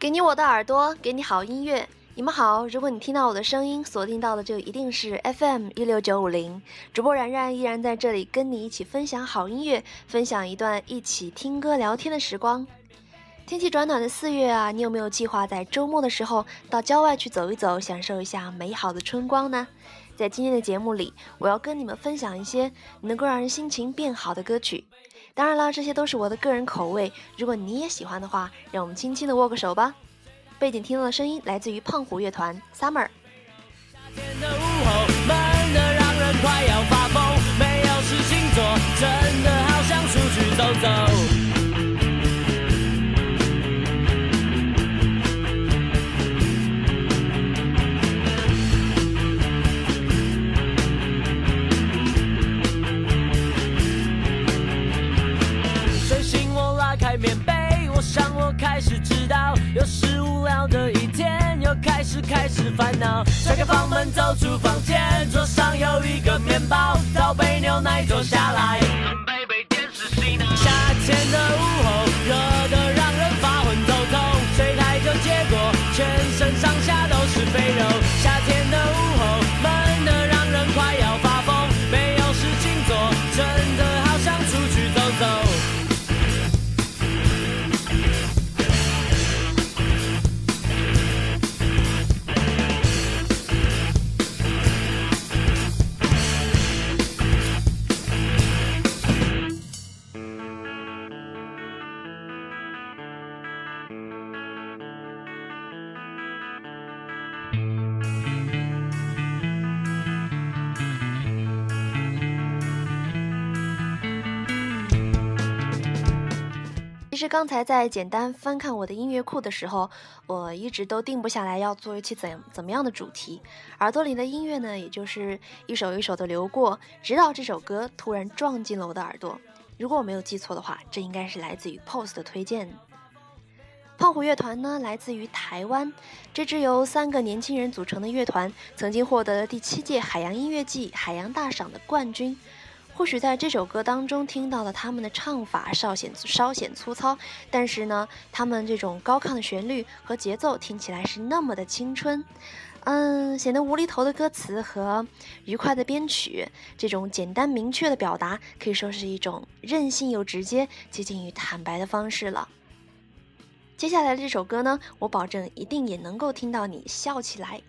给你我的耳朵，给你好音乐。你们好，如果你听到我的声音，锁定到的就一定是 FM 一六九五零，主播然然依然在这里跟你一起分享好音乐，分享一段一起听歌聊天的时光。天气转暖的四月啊，你有没有计划在周末的时候到郊外去走一走，享受一下美好的春光呢？在今天的节目里，我要跟你们分享一些能够让人心情变好的歌曲。当然了，这些都是我的个人口味。如果你也喜欢的话，让我们轻轻的握个手吧。背景听到的声音来自于胖虎乐团《Summer》。夏天的午后，闷得让人快要发疯，没有事情做，真的好想出去走走。新的一天，又开始开始烦恼。推开房门走出房间，桌上有一个面包，倒杯牛奶坐下来，其实刚才在简单翻看我的音乐库的时候，我一直都定不下来要做一期怎怎么样的主题。耳朵里的音乐呢，也就是一首一首的流过，直到这首歌突然撞进了我的耳朵。如果我没有记错的话，这应该是来自于 POSE 的推荐。胖虎乐团呢，来自于台湾，这支由三个年轻人组成的乐团，曾经获得了第七届海洋音乐季海洋大赏的冠军。或许在这首歌当中听到了他们的唱法稍显稍显粗糙，但是呢，他们这种高亢的旋律和节奏听起来是那么的青春，嗯，显得无厘头的歌词和愉快的编曲，这种简单明确的表达可以说是一种任性又直接、接近于坦白的方式了。接下来的这首歌呢，我保证一定也能够听到你笑起来。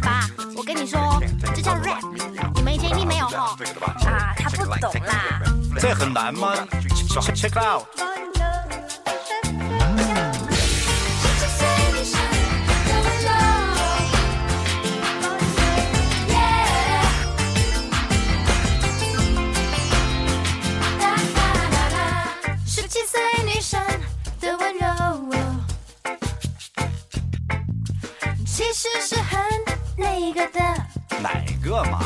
爸，我跟你说，这叫 rap，你们以前一定没有哈。啊，他不懂啦。这很难吗？Check check it out。其实是很那个的。哪个嘛？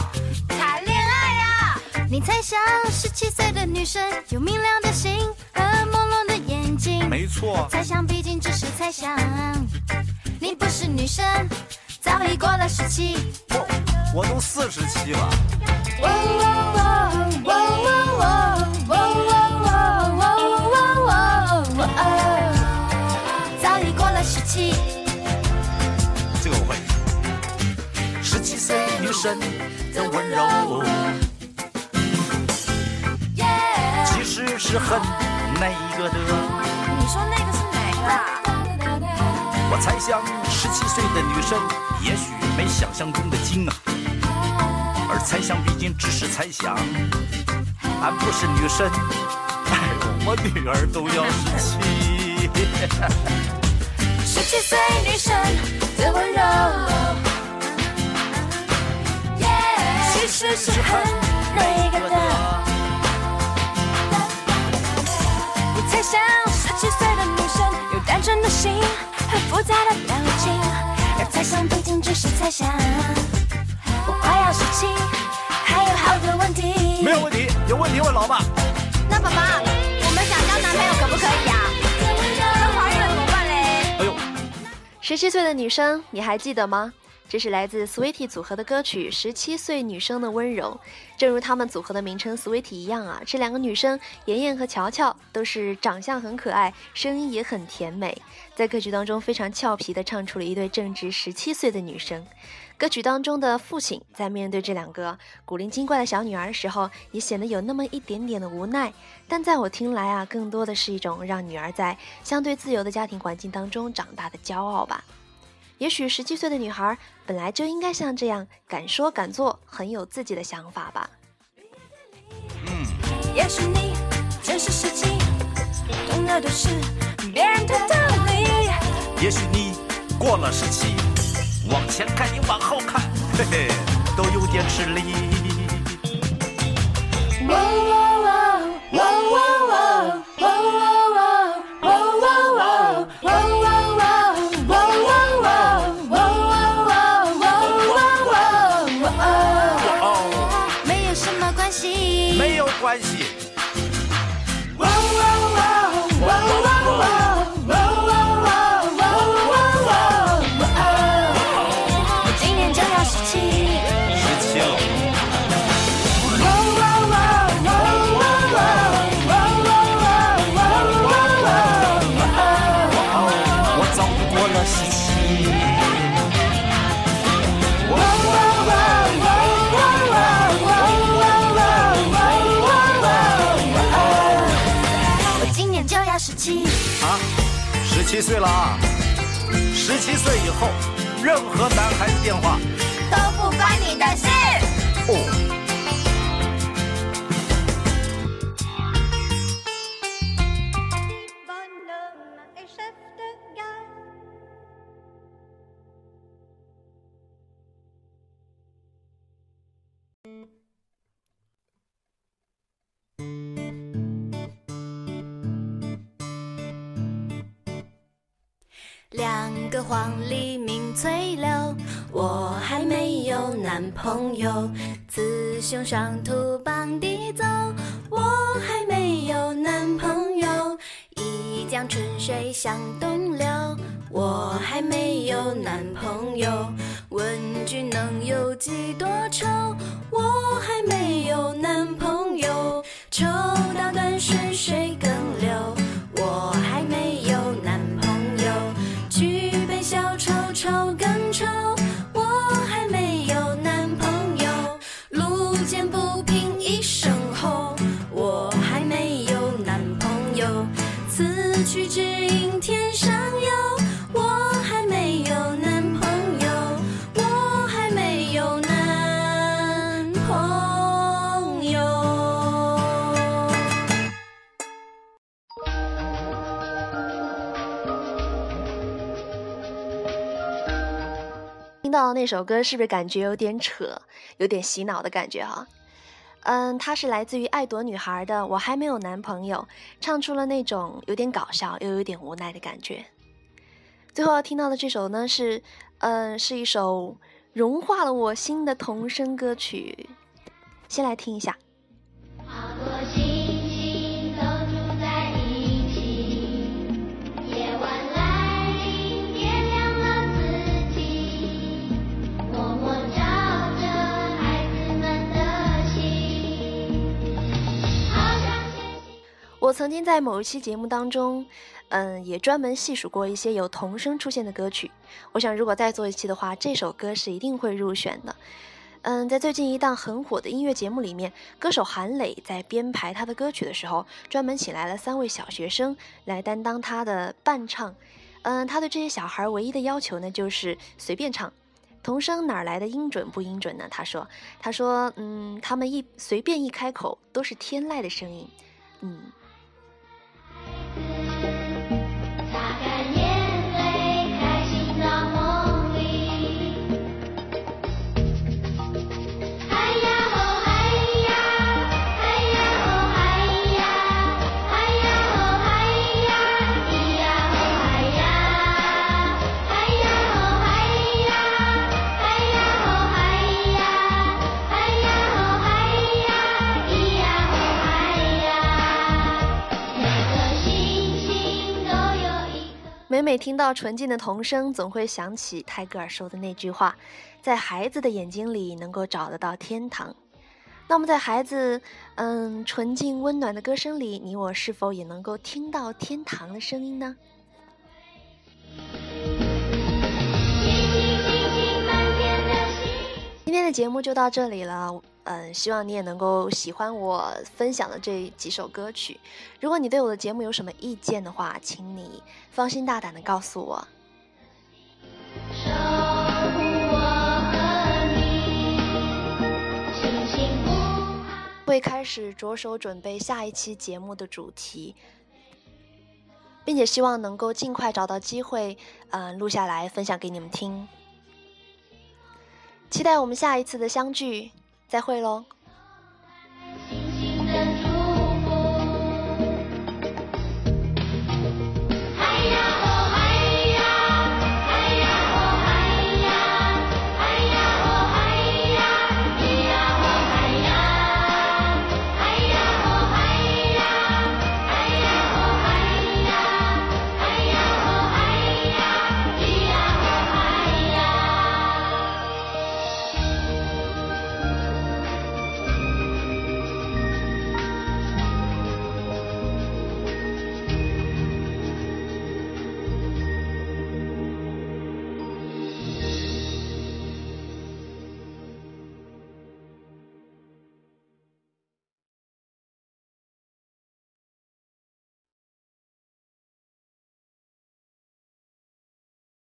谈恋爱呀、你猜想，十七岁的女生有明亮的心和朦胧的眼睛。没错，猜想毕竟只是猜想，你不是女生，早已过了十七。我我都四十七了。的温柔，其实是很那个的。你说那个是哪个啊？我猜想，十七岁的女生也许没想象中的精啊，而猜想毕竟只是猜想，俺不是女生，哎呦，我女儿都要十七。十七岁女生的温柔，其实是很那个的。我猜想，十七岁的女生有单纯的心和复杂的表情，而猜想毕竟只是猜想。我快要十七，还有好多问题。没有问题，有问题问老爸。那爸爸，我们想交男朋友可不可以啊？那怀孕了怎么办嘞？哎呦，十七岁的女生，你还记得吗？这是来自 Sweetie 组合的歌曲《十七岁女生的温柔》。正如他们组合的名称 Sweetie 一样啊，这两个女生妍妍和乔乔都是长相很可爱，声音也很甜美，在歌曲当中非常俏皮地唱出了一对正值十七岁的女生。歌曲当中的父亲在面对这两个古灵精怪的小女儿的时候，也显得有那么一点点的无奈。但在我听来啊，更多的是一种让女儿在相对自由的家庭环境当中长大的骄傲吧。也许十七岁的女孩本来就应该像这样敢说敢做，很有自己的想法吧。嗯也许你真是十七，懂的都是别人的道理。也许你过了十七，往前看你往后看，嘿嘿，都有点吃力。七岁了啊！十七岁以后，任何男孩子电话，都不关你的事。两个黄鹂鸣翠柳，我还没有男朋友。雌雄双兔傍地走，我还没有男朋友。一江春水向东流，我还没有男朋友。问君能有几多愁？我还没有男朋友。抽到断水水到那首歌，是不是感觉有点扯，有点洗脑的感觉哈、嗯，它是来自于爱朵女孩的《我还没有男朋友》，唱出了那种有点搞笑又有点无奈的感觉。最后要听到的这首呢是，嗯，是一首融化了我心的童声歌曲，先来听一下。曾经在某一期节目当中，嗯，也专门细数过一些有童声出现的歌曲。我想，如果再做一期的话，这首歌是一定会入选的。嗯，在最近一档很火的音乐节目里面，歌手韩磊在编排他的歌曲的时候，专门请来了三位小学生来担当他的伴唱。嗯，他对这些小孩唯一的要求呢，就是随便唱。童声哪儿来的音准不音准呢？他说，他说，嗯，他们一随便一开口都是天籁的声音。嗯，每每听到纯净的童声，总会想起泰戈尔说的那句话：“在孩子的眼睛里能够找得到天堂。”那么，在孩子嗯纯净温暖的歌声里，你我是否也能够听到天堂的声音呢？今天的节目就到这里了，嗯，希望你也能够喜欢我分享的这几首歌曲。如果你对我的节目有什么意见的话，请你放心大胆的告诉我。会开始着手准备下一期节目的主题，并且希望能够尽快找到机会，嗯、录下来分享给你们听。期待我们下一次的相聚，再会喽。